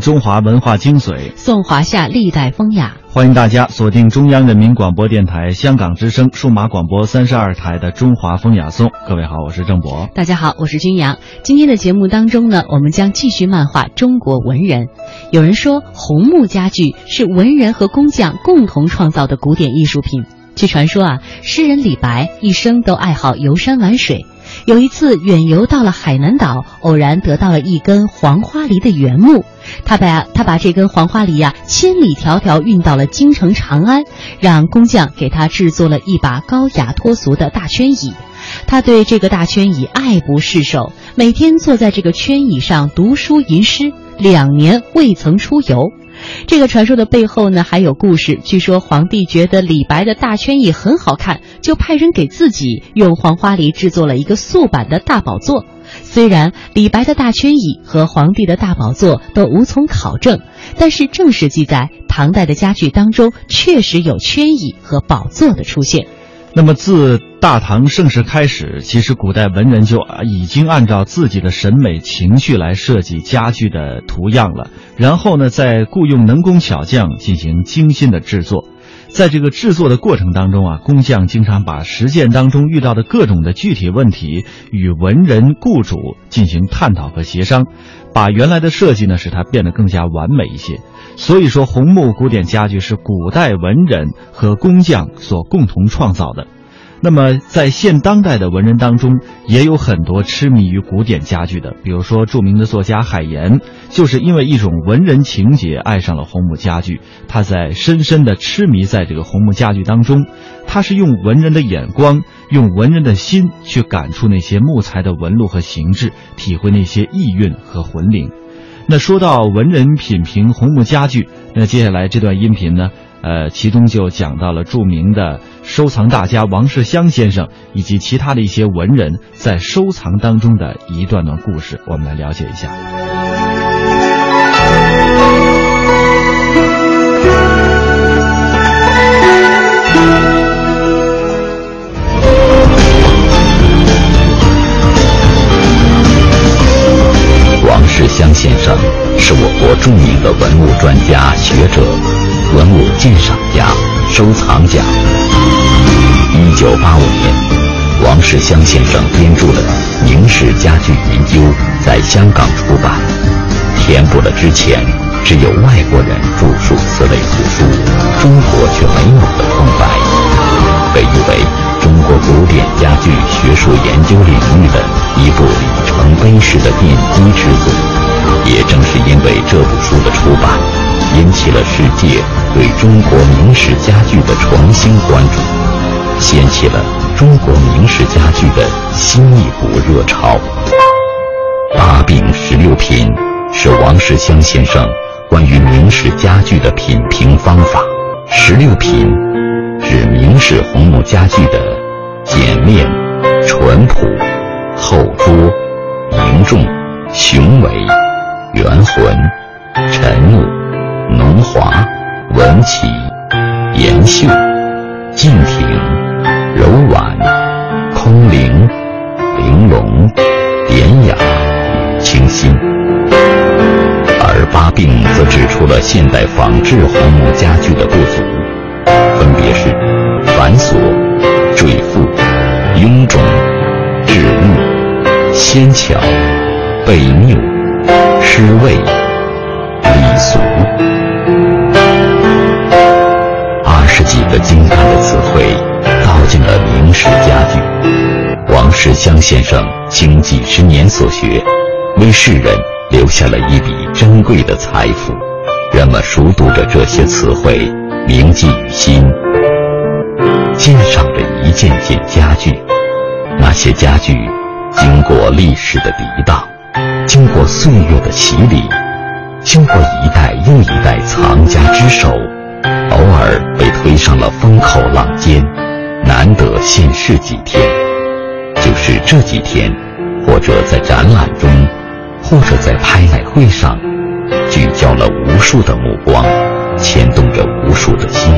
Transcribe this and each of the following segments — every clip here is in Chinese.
中华文化精髓，颂华夏历代风雅。欢迎大家锁定中央人民广播电台香港之声数码广播三十二台的《中华风雅颂》。各位好，我是郑博。大家好，我是君阳。今天的节目当中呢，我们将继续漫画中国文人。有人说，红木家具是文人和工匠共同创造的古典艺术品。据传说啊，诗人李白一生都爱好游山玩水。有一次远游到了海南岛，偶然得到了一根黄花梨的原木，他把他把这根黄花梨呀千里迢迢运到了京城长安，让工匠给他制作了一把高雅脱俗的大圈椅。他对这个大圈椅爱不释手，每天坐在这个圈椅上读书吟诗，两年未曾出游。这个传说的背后呢，还有故事。据说皇帝觉得李白的大圈椅很好看，就派人给自己用黄花梨制作了一个素版的大宝座。虽然李白的大圈椅和皇帝的大宝座都无从考证，但是正史记载，唐代的家具当中确实有圈椅和宝座的出现。那么，自大唐盛世开始，其实古代文人就已经按照自己的审美情绪来设计家具的图样了，然后呢，再雇佣能工巧匠进行精心的制作。在这个制作的过程当中啊，工匠经常把实践当中遇到的各种的具体问题与文人雇主进行探讨和协商，把原来的设计呢使它变得更加完美一些。所以说，红木古典家具是古代文人和工匠所共同创造的。那么，在现当代的文人当中，也有很多痴迷于古典家具的。比如说，著名的作家海岩，就是因为一种文人情结爱上了红木家具。他在深深的痴迷在这个红木家具当中，他是用文人的眼光，用文人的心去感触那些木材的纹路和形制，体会那些意蕴和魂灵。那说到文人品评红木家具，那接下来这段音频呢，呃，其中就讲到了著名的收藏大家王世襄先生以及其他的一些文人在收藏当中的一段段故事，我们来了解一下。王世襄先生是我国著名的文物专家学者、文物鉴赏家、收藏家。一九八五年，王世襄先生编著的《明式家具研究》在香港出版，填补了之前只有外国人著述此类图书，中国却没有的空白，被誉为中国古典家具学术研究领域的一部里程碑式的奠基之作。也正是因为这部书的出版，引起了世界对中国明式家具的重新关注，掀起了中国明式家具的新一股热潮。八病十六品是王世襄先生关于明式家具的品评方法。十六品指明式红木家具的简练、淳朴、厚拙、重、雄伟。圆浑、沉木、浓华、文奇、严秀、静挺、柔婉、空灵、玲珑、典雅、清新。而八病则指出了现代仿制红木家具的不足，分别是繁琐、赘复、臃肿、质木、纤巧、悖谬。诗味、礼俗，二十几个精干的词汇，道尽了明式家具。王世襄先生经几十年所学，为世人留下了一笔珍贵的财富。人们熟读着这些词汇，铭记于心，鉴赏着一件件家具。那些家具，经过历史的涤荡。经过岁月的洗礼，经过一代又一代藏家之手，偶尔被推上了风口浪尖，难得现世几天。就是这几天，或者在展览中，或者在拍卖会上，聚焦了无数的目光，牵动着无数的心。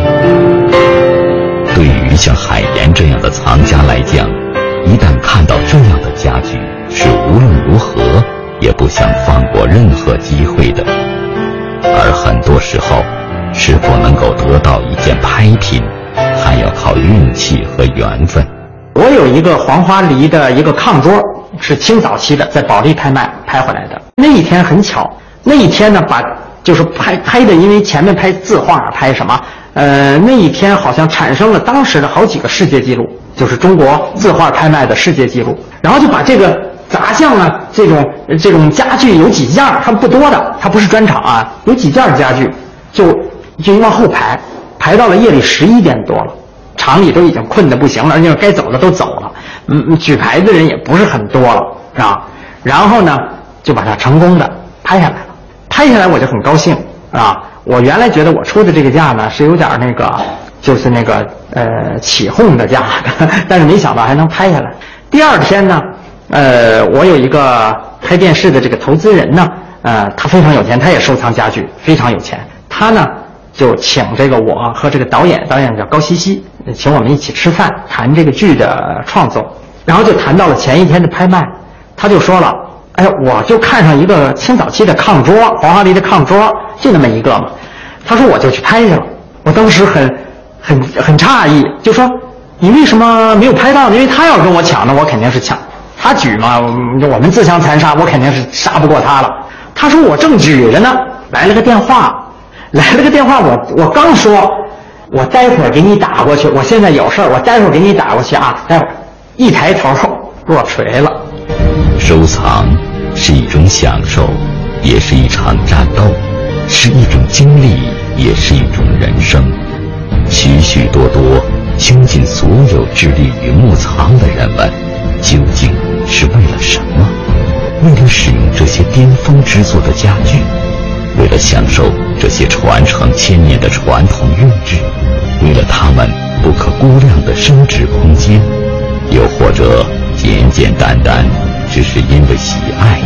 对于像海岩这样的藏家来讲，一旦看到这样的家具，是无论如何。也不想放过任何机会的。而很多时候，是否能够得到一件拍品，还要靠运气和缘分。我有一个黄花梨的一个炕桌，是清早期的，在保利拍卖拍回来的。那一天很巧，那一天呢，把就是拍拍的，因为前面拍字画，拍什么？呃，那一天好像产生了当时的好几个世界纪录，就是中国字画拍卖的世界纪录。然后就把这个杂项啊，这种这种家具有几件，它不多的，它不是专场啊，有几件家具，就就往后排，排到了夜里十一点多了，厂里都已经困得不行了，人家该走的都走了，嗯，举牌的人也不是很多了，是吧？然后呢，就把它成功的拍下来了，拍下来我就很高兴，啊。我原来觉得我出的这个价呢是有点那个，就是那个呃起哄的价，但是没想到还能拍下来。第二天呢，呃，我有一个拍电视的这个投资人呢，呃，他非常有钱，他也收藏家具，非常有钱。他呢就请这个我和这个导演，导演叫高希希，请我们一起吃饭，谈这个剧的创作，然后就谈到了前一天的拍卖，他就说了。哎，我就看上一个清早期的炕桌，黄花梨的炕桌，就那么一个嘛。他说我就去拍去了。我当时很、很、很诧异，就说你为什么没有拍到？因为他要跟我抢呢，我肯定是抢。他举嘛，我们自相残杀，我肯定是杀不过他了。他说我正举着呢，来了个电话，来了个电话，我我刚说，我待会儿给你打过去。我现在有事儿，我待会儿给你打过去啊。待会儿一抬头落锤了。收藏是一种享受，也是一场战斗，是一种经历，也是一种人生。许许多多倾尽所有智力与墓藏的人们，究竟是为了什么？为了使用这些巅峰之作的家具，为了享受这些传承千年的传统韵致，为了他们不可估量的升值空间，又或者简简单单。只是因为喜爱，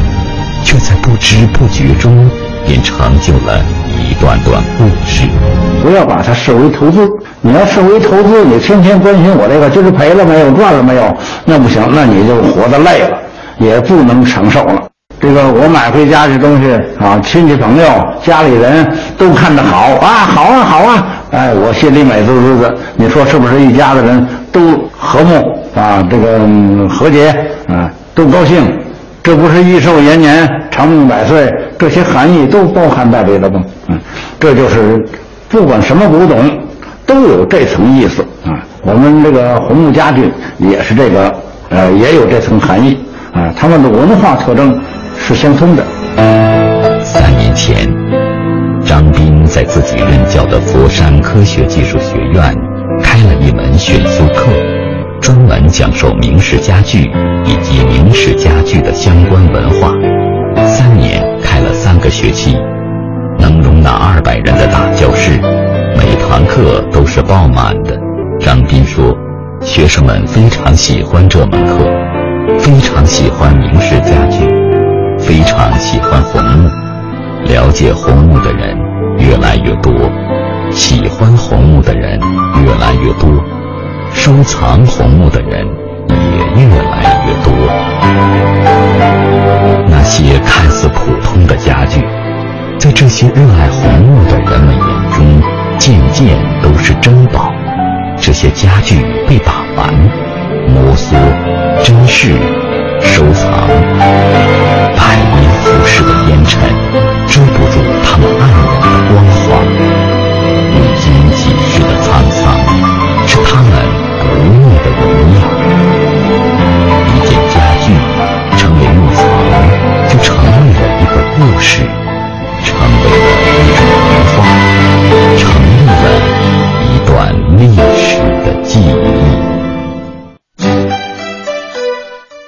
却在不知不觉中便成就了一段段故事。不要把它视为投资，你要视为投资，你天天关心我这个就是赔了没有，赚了没有，那不行，那你就活得累了，也不能承受了。这个我买回家这东西啊，亲戚朋友、家里人都看着好啊，好啊，好啊，哎，我心里美滋滋的。你说是不是？一家子人都和睦啊，这个和谐啊。都高兴，这不是益寿延年、长命百岁，这些含义都包含在里头吗？嗯，这就是不管什么古董，都有这层意思啊。我们这个红木家具也是这个，呃，也有这层含义啊。他们的文化特征是相通的。三年前，张斌在自己任教的佛山科学技术学院开了一门选修课。专门讲授明式家具以及明式家具的相关文化，个学期，能容纳二百人的大教室，每堂课都是爆满的。张斌说，学生们非常喜欢这门课，非常喜欢明式家具，非常喜欢红木，了解红木的人越来越多，喜欢红木的人越来越多。收藏红木的人也越来越多。那些些热爱红木的人们眼中，渐渐都是珍宝。这些家具被把玩、摩挲、珍视、收藏，百年浮世的烟尘遮不住他们黯然的光辉。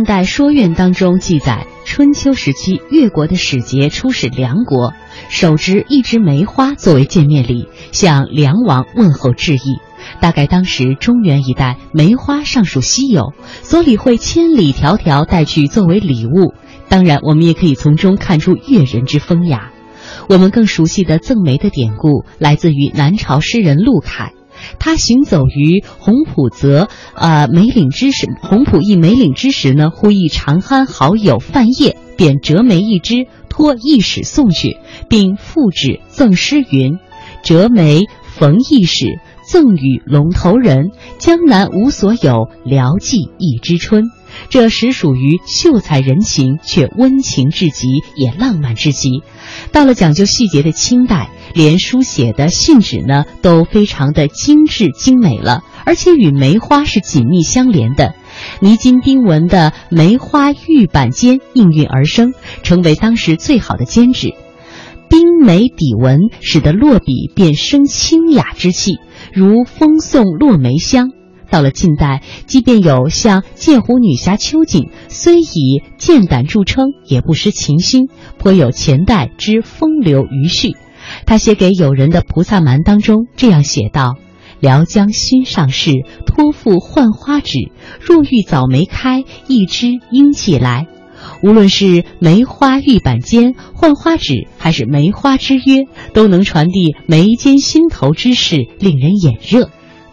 汉代说韵当中记载。春秋时期越国的使节出使梁国，手执一枝梅花作为见面礼，向梁王问候致意。大概当时中原一带梅花尚属稀有，所以会千里迢迢带去作为礼物。当然，我们也可以从中看出越人之风雅。我们更熟悉的赠梅的典故来自于南朝诗人陆凯。他行走于洪浦泽，呃，梅岭之时，洪浦驿梅岭之时呢，忽遇长安好友范晔，便折梅一枝，托驿使送去，并附旨赠诗云：“折梅逢驿使，赠与龙头人。江南无所有，聊寄一枝春。”这实属于秀才人情，却温情至极，也浪漫至极。到了讲究细节的清代，连书写的信纸呢都非常的精致精美了，而且与梅花是紧密相连的。泥金钉纹的梅花玉板笺应运而生，成为当时最好的笺纸。冰梅底纹使得落笔便生清雅之气，如风送落梅香。到了近代，即便有像剑湖女侠秋瑾，虽以剑胆著称，也不失情心，颇有前代之风流余绪。他写给友人的《菩萨蛮》当中这样写道：“辽江新上市，托付浣花纸。若遇早梅开，一枝应寄来。”无论是梅花玉板笺、浣花纸，还是梅花之约，都能传递眉间心头之事，令人眼热。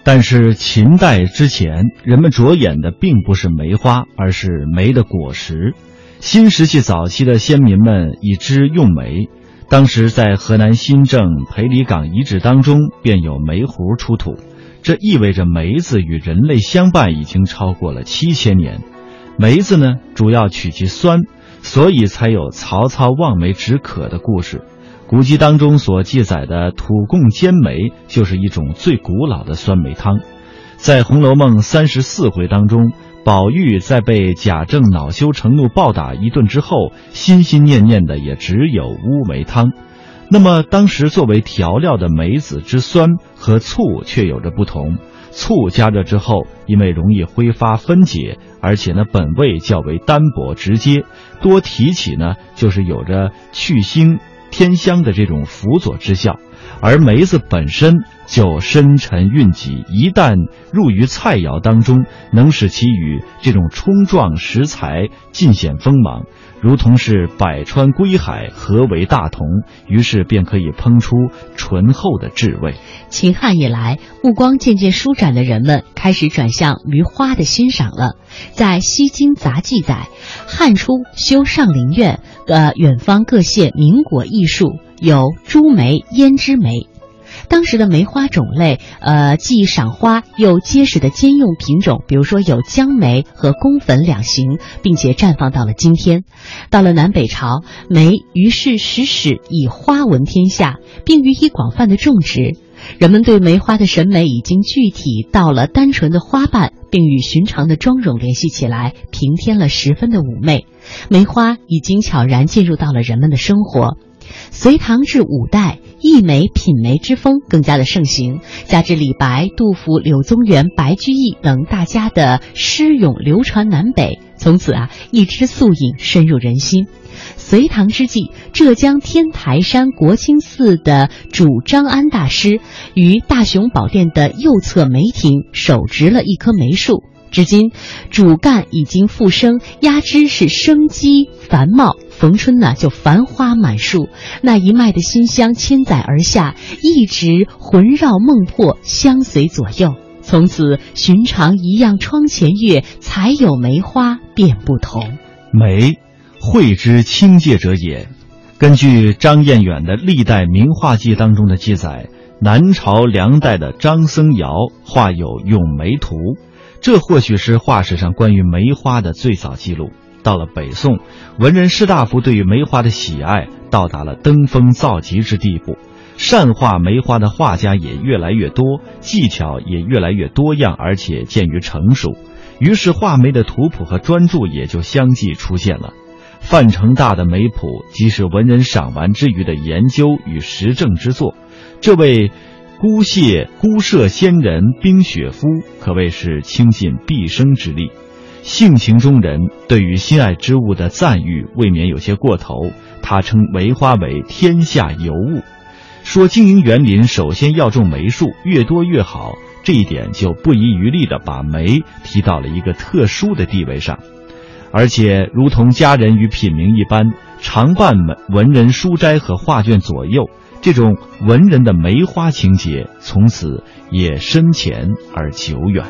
但是秦代之前，人们着眼的并不是梅花，而是梅的果实。新石器早期的先民们以之用梅，当时在河南新郑裴李岗遗址当中便有梅核出土，这意味着梅子与人类相伴已经超过了七千年。梅子呢，主要取其酸，所以才有曹操望梅止渴的故事。古籍当中所记载的土贡煎梅，就是一种最古老的酸梅汤。在《红楼梦》三十四回当中，宝玉在被贾政恼羞成怒暴打一顿之后，心心念念的也只有乌梅汤。那么，当时作为调料的梅子之酸和醋却有着不同。醋加热之后，因为容易挥发分解，而且呢本味较为单薄直接，多提起呢就是有着去腥。天香的这种辅佐之效，而梅子本身就深沉蕴藉，一旦入于菜肴当中，能使其与这种冲撞食材尽显锋芒，如同是百川归海，合为大同，于是便可以烹出醇厚的质味。秦汉以来，目光渐渐舒展的人们开始转向于花的欣赏了。在《西京杂记》载，汉初修上林苑，呃，远方各县名果艺术有朱梅、胭脂梅。当时的梅花种类，呃，既赏花又结实的兼用品种，比如说有江梅和宫粉两型，并且绽放到了今天。到了南北朝，梅于是使始以花闻天下，并予以广泛的种植。人们对梅花的审美已经具体到了单纯的花瓣，并与寻常的妆容联系起来，平添了十分的妩媚。梅花已经悄然进入到了人们的生活。隋唐至五代，艺梅品梅之风更加的盛行，加之李白、杜甫、柳宗元、白居易等大家的诗咏流传南北，从此啊，一枝素影深入人心。隋唐之际，浙江天台山国清寺的主张安大师于大雄宝殿的右侧梅亭手植了一棵梅树，至今主干已经复生，压枝是生机繁茂。逢春呢，就繁花满树，那一脉的馨香千载而下，一直魂绕梦魄，相随左右。从此，寻常一样窗前月，才有梅花便不同。梅。绘之清介者也。根据张彦远的《历代名画记》当中的记载，南朝梁代的张僧繇画有《咏梅图》，这或许是画史上关于梅花的最早记录。到了北宋，文人士大夫对于梅花的喜爱到达了登峰造极之地步，善画梅花的画家也越来越多，技巧也越来越多样，而且渐于成熟。于是，画梅的图谱和专著也就相继出现了。范成大的梅谱，即是文人赏玩之余的研究与实证之作。这位孤谢孤舍仙人冰雪夫，可谓是倾尽毕生之力。性情中人对于心爱之物的赞誉未免有些过头。他称梅花为天下尤物，说经营园林首先要种梅树，越多越好。这一点就不遗余力地把梅提到了一个特殊的地位上，而且如同家人与品茗一般，常伴文人书斋和画卷左右。这种文人的梅花情节，从此也深浅而久远。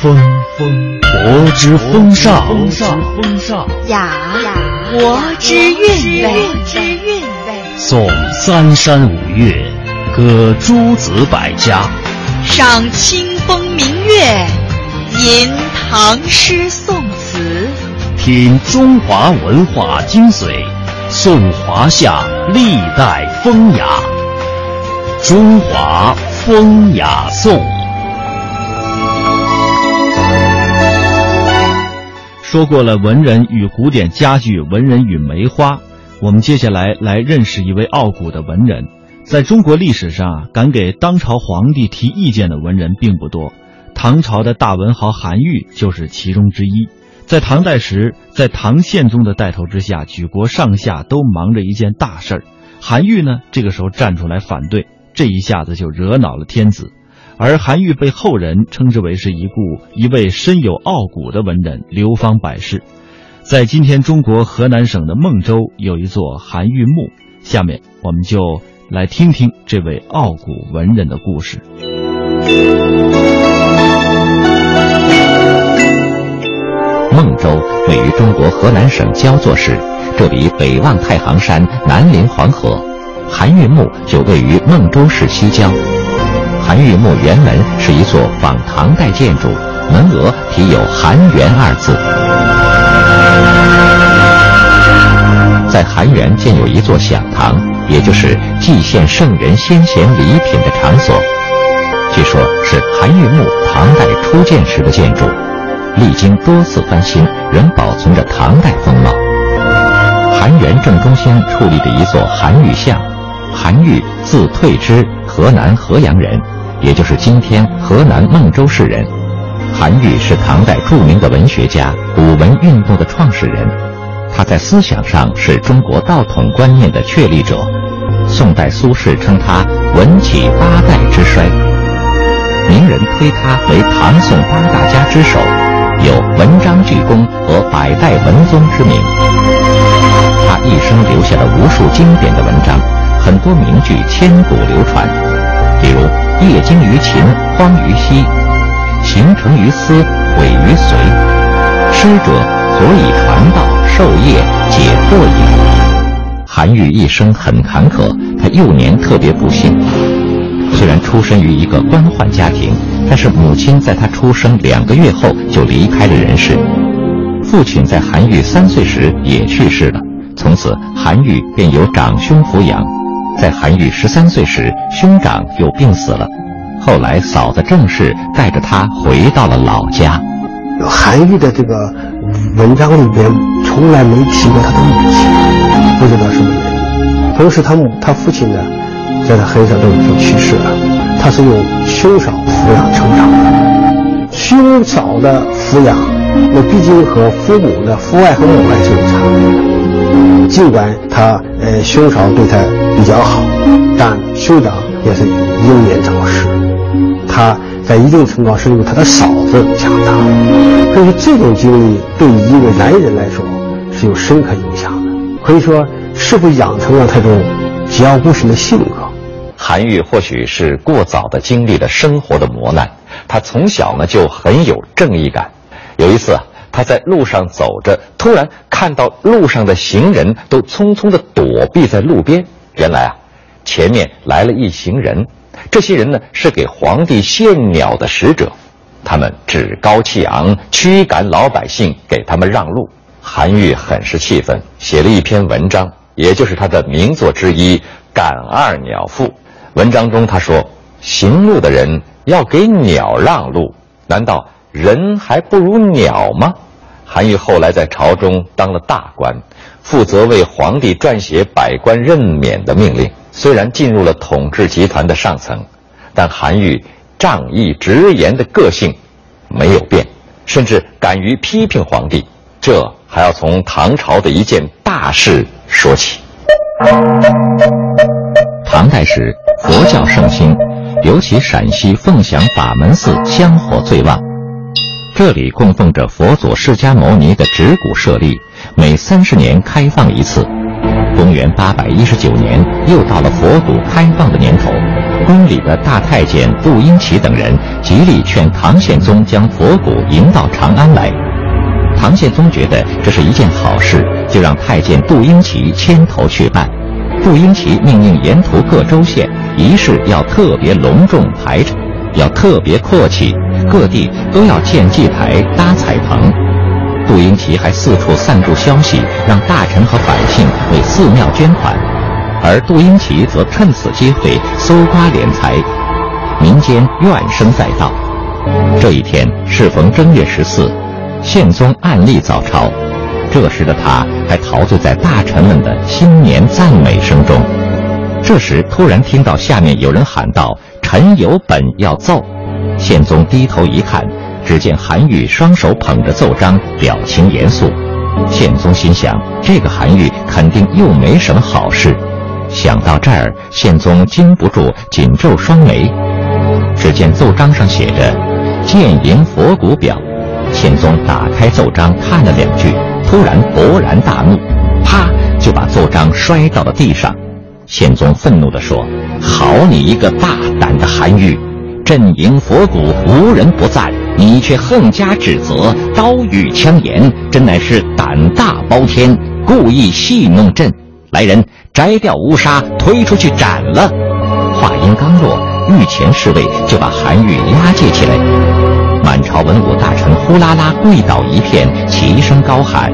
风风国之风尚，雅雅国之韵味。颂三山五岳，歌诸子百家，赏清风明月，吟唐诗宋词，品中华文化精髓，颂华夏历代风雅。中华风雅颂。说过了文人与古典家具，文人与梅花，我们接下来来认识一位傲骨的文人。在中国历史上，敢给当朝皇帝提意见的文人并不多，唐朝的大文豪韩愈就是其中之一。在唐代时，在唐宪宗的带头之下，举国上下都忙着一件大事儿，韩愈呢这个时候站出来反对，这一下子就惹恼了天子。而韩愈被后人称之为是一故一位深有傲骨的文人，流芳百世。在今天中国河南省的孟州有一座韩愈墓，下面我们就来听听这位傲骨文人的故事。位于中国河南省焦作市，这里北望太行山，南临黄河，韩愈墓就位于孟州市西郊。韩愈墓原门是一座仿唐代建筑，门额题有“韩园”二字。在韩园建有一座享堂，也就是祭献圣人先贤礼品的场所。据说，是韩愈墓唐代初建时的建筑，历经多次翻新，仍保存着唐代风貌。韩园正中心矗立着一座韩愈像。韩愈，字退之，河南河阳人，也就是今天河南孟州市人。韩愈是唐代著名的文学家，古文运动的创始人。他在思想上是中国道统观念的确立者。宋代苏轼称他“文起八代之衰”，名人推他为唐宋八大家之首，有“文章巨公”和“百代文宗”之名。他一生留下了无数经典的文章。很多名句千古流传，比如“业精于勤，荒于嬉；行成于思，毁于随。师者，所以传道授业解惑也。”韩愈一生很坎坷，他幼年特别不幸。虽然出身于一个官宦家庭，但是母亲在他出生两个月后就离开了人世，父亲在韩愈三岁时也去世了。从此，韩愈便由长兄抚养。在韩愈十三岁时，兄长又病死了。后来，嫂子郑氏带着他回到了老家。韩愈的这个文章里边从来没提过他的母亲，不知道什么原因。同时，他母他父亲呢，在他很小都已经去世了。他是用兄嫂抚养成长的。兄嫂的抚养，那毕竟和父母的父爱和母爱是有差别的。尽管他呃兄嫂对他比较好，但兄长也是英年早逝。他在一定程度上是由他的嫂子强大。可是这种经历对于一个男人来说是有深刻影响的。可以说，是否养成了他这种桀骜不驯的性格？韩愈或许是过早的经历了生活的磨难，他从小呢就很有正义感。有一次。他在路上走着，突然看到路上的行人都匆匆地躲避在路边。原来啊，前面来了一行人，这些人呢是给皇帝献鸟的使者，他们趾高气昂，驱赶老百姓，给他们让路。韩愈很是气愤，写了一篇文章，也就是他的名作之一《赶二鸟赋》。文章中他说：“行路的人要给鸟让路，难道？”人还不如鸟吗？韩愈后来在朝中当了大官，负责为皇帝撰写百官任免的命令。虽然进入了统治集团的上层，但韩愈仗义直言的个性没有变，甚至敢于批评皇帝。这还要从唐朝的一件大事说起。唐代时，佛教盛行，尤其陕西凤翔法门寺香火最旺。这里供奉着佛祖释迦牟尼的指骨舍利，每三十年开放一次。公元八百一十九年，又到了佛骨开放的年头，宫里的大太监杜英奇等人极力劝唐宪宗将佛骨迎到长安来。唐宪宗觉得这是一件好事，就让太监杜英奇牵头去办。杜英奇命令沿途各州县仪式要特别隆重排场，要特别阔气，各地都要建祭台、搭彩棚。杜英奇还四处散布消息，让大臣和百姓为寺庙捐款，而杜英奇则趁此机会搜刮敛财，民间怨声载道。这一天适逢正月十四，宪宗暗立早朝。这时的他还陶醉在大臣们的新年赞美声中，这时突然听到下面有人喊道：“臣有本要奏。”宪宗低头一看，只见韩愈双手捧着奏章，表情严肃。宪宗心想：这个韩愈肯定又没什么好事。想到这儿，宪宗禁不住紧皱双眉。只见奏章上写着：“建营佛骨表。”宪宗打开奏章看了两句。突然勃然大怒，啪就把奏章摔到了地上。宪宗愤怒地说：“好你一个大胆的韩愈，朕迎佛骨无人不赞，你却横加指责，刀语枪言，真乃是胆大包天，故意戏弄朕。来人，摘掉乌纱，推出去斩了。”话音刚落，御前侍卫就把韩愈押解起来。满朝文武大臣呼啦啦跪倒一片，齐声高喊：“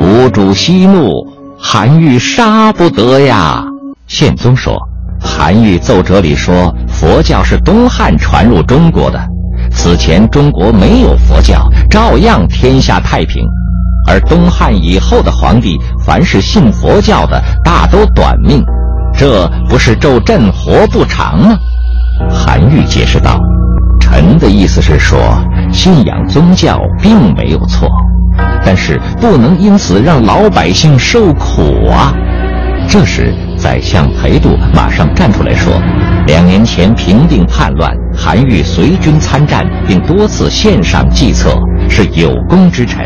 吾主息怒，韩愈杀不得呀！”宪宗说：“韩愈奏折里说，佛教是东汉传入中国的，此前中国没有佛教，照样天下太平。而东汉以后的皇帝，凡是信佛教的，大都短命，这不是咒朕活不长吗？”韩愈解释道。臣的意思是说，信仰宗教并没有错，但是不能因此让老百姓受苦啊！这时，宰相裴度马上站出来说：“两年前平定叛乱，韩愈随军参战，并多次献上计策，是有功之臣，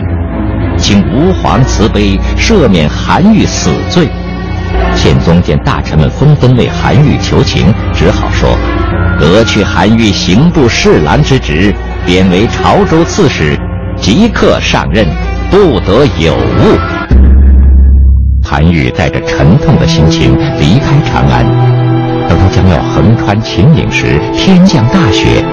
请吾皇慈悲，赦免韩愈死罪。”宪宗见大臣们纷纷为韩愈求情，只好说。革去韩愈刑部侍郎之职，贬为潮州刺史，即刻上任，不得有误。韩愈带着沉痛的心情离开长安。等他将要横穿秦岭时，天降大雪，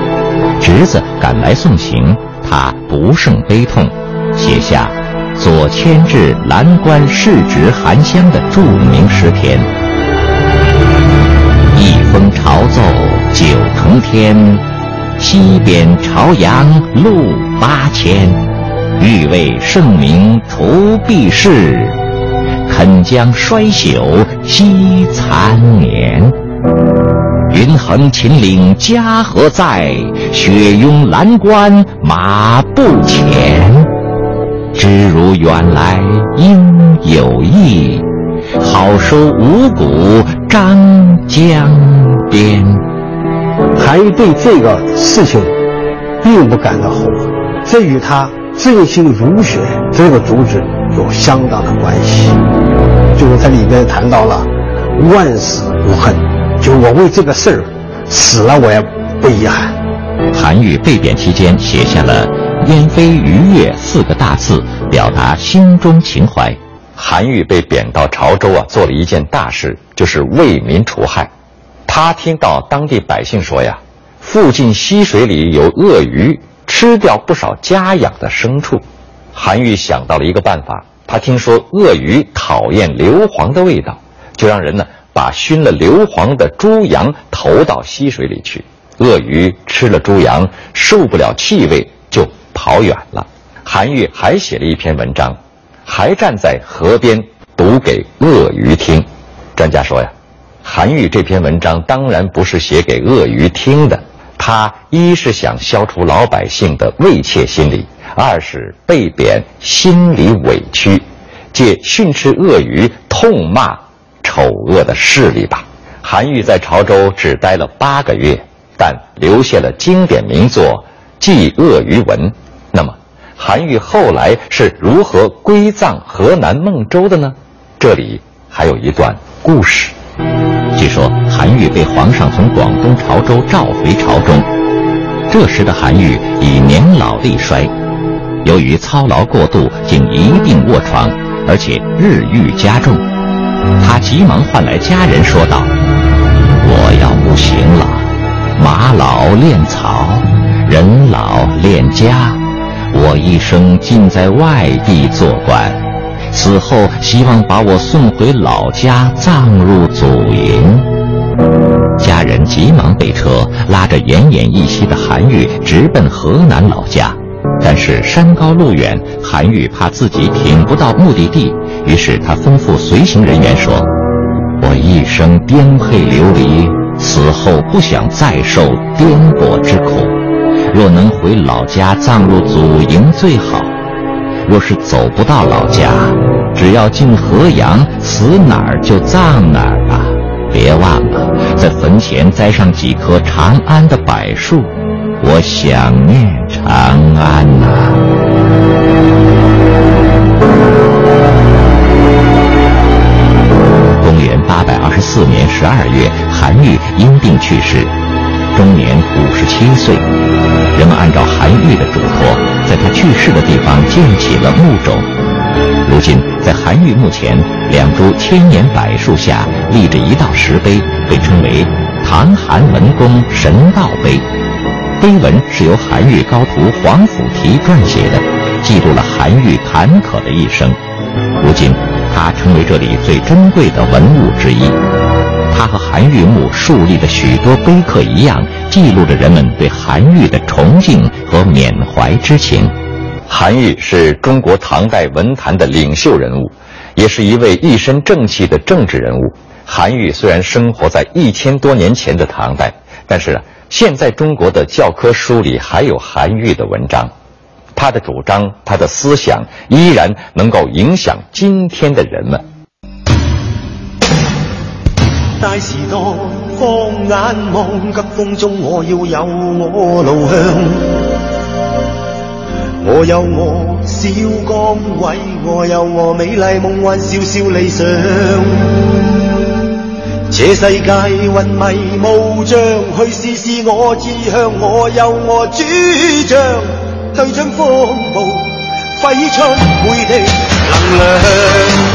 侄子赶来送行，他不胜悲痛，写下“左迁至蓝关世侄韩湘”的著名诗篇。一封朝奏。九重天，西边朝阳路八千。欲为圣明除弊事，肯将衰朽惜残年。云横秦岭家何在？雪拥蓝关马不前。知如远来应有意，好收五谷张江边。韩愈对这个事情并不感到后悔，这与他振兴儒学这个主旨有相当的关系。就是在里边谈到了万死无恨，就我为这个事儿死了，我也不遗憾。韩愈被贬期间写下了“燕飞鱼跃”四个大字，表达心中情怀。韩愈被贬到潮州啊，做了一件大事，就是为民除害。他听到当地百姓说呀，附近溪水里有鳄鱼吃掉不少家养的牲畜，韩愈想到了一个办法。他听说鳄鱼讨厌硫磺的味道，就让人呢把熏了硫磺的猪羊投到溪水里去。鳄鱼吃了猪羊，受不了气味就跑远了。韩愈还写了一篇文章，还站在河边读给鳄鱼听。专家说呀。韩愈这篇文章当然不是写给鳄鱼听的，他一是想消除老百姓的畏怯心理，二是被贬心里委屈，借训斥鳄鱼痛骂丑恶的势力吧。韩愈在潮州只待了八个月，但留下了经典名作《祭鳄鱼文》。那么，韩愈后来是如何归葬河南孟州的呢？这里还有一段故事。据说韩愈被皇上从广东潮州召回朝中，这时的韩愈已年老力衰，由于操劳过度，竟一病卧床，而且日愈加重。他急忙唤来家人，说道：“我要不行了，马老练草，人老练家，我一生尽在外地做官。”死后希望把我送回老家，葬入祖茔。家人急忙备车，拉着奄奄一息的韩愈直奔河南老家。但是山高路远，韩愈怕自己挺不到目的地，于是他吩咐随行人员说：“我一生颠沛流离，死后不想再受颠簸之苦。若能回老家葬入祖茔，最好。”若是走不到老家，只要进河阳，死哪儿就葬哪儿吧。别忘了，在坟前栽上几棵长安的柏树。我想念长安呐。公元八百二十四年十二月，韩愈因病去世，终年五十七岁。人们按照韩愈的嘱托，在他去世的地方建起了墓冢。如今，在韩愈墓前两株千年柏树下立着一道石碑，被称为“唐韩文公神道碑”。碑文是由韩愈高徒黄甫提撰写的，记录了韩愈坎坷的一生。如今，它成为这里最珍贵的文物之一。它和韩愈墓树立的许多碑刻一样，记录着人们对韩愈的崇敬和缅怀之情。韩愈是中国唐代文坛的领袖人物，也是一位一身正气的政治人物。韩愈虽然生活在一千多年前的唐代，但是现在中国的教科书里还有韩愈的文章，他的主张、他的思想依然能够影响今天的人们。大时代，放眼望，急风中我要有我路向。我有我小岗位，我有我美丽梦幻，小小理想。这世界云迷雾障，去试试我志向。我有我主张，对准风暴，挥出每的能量。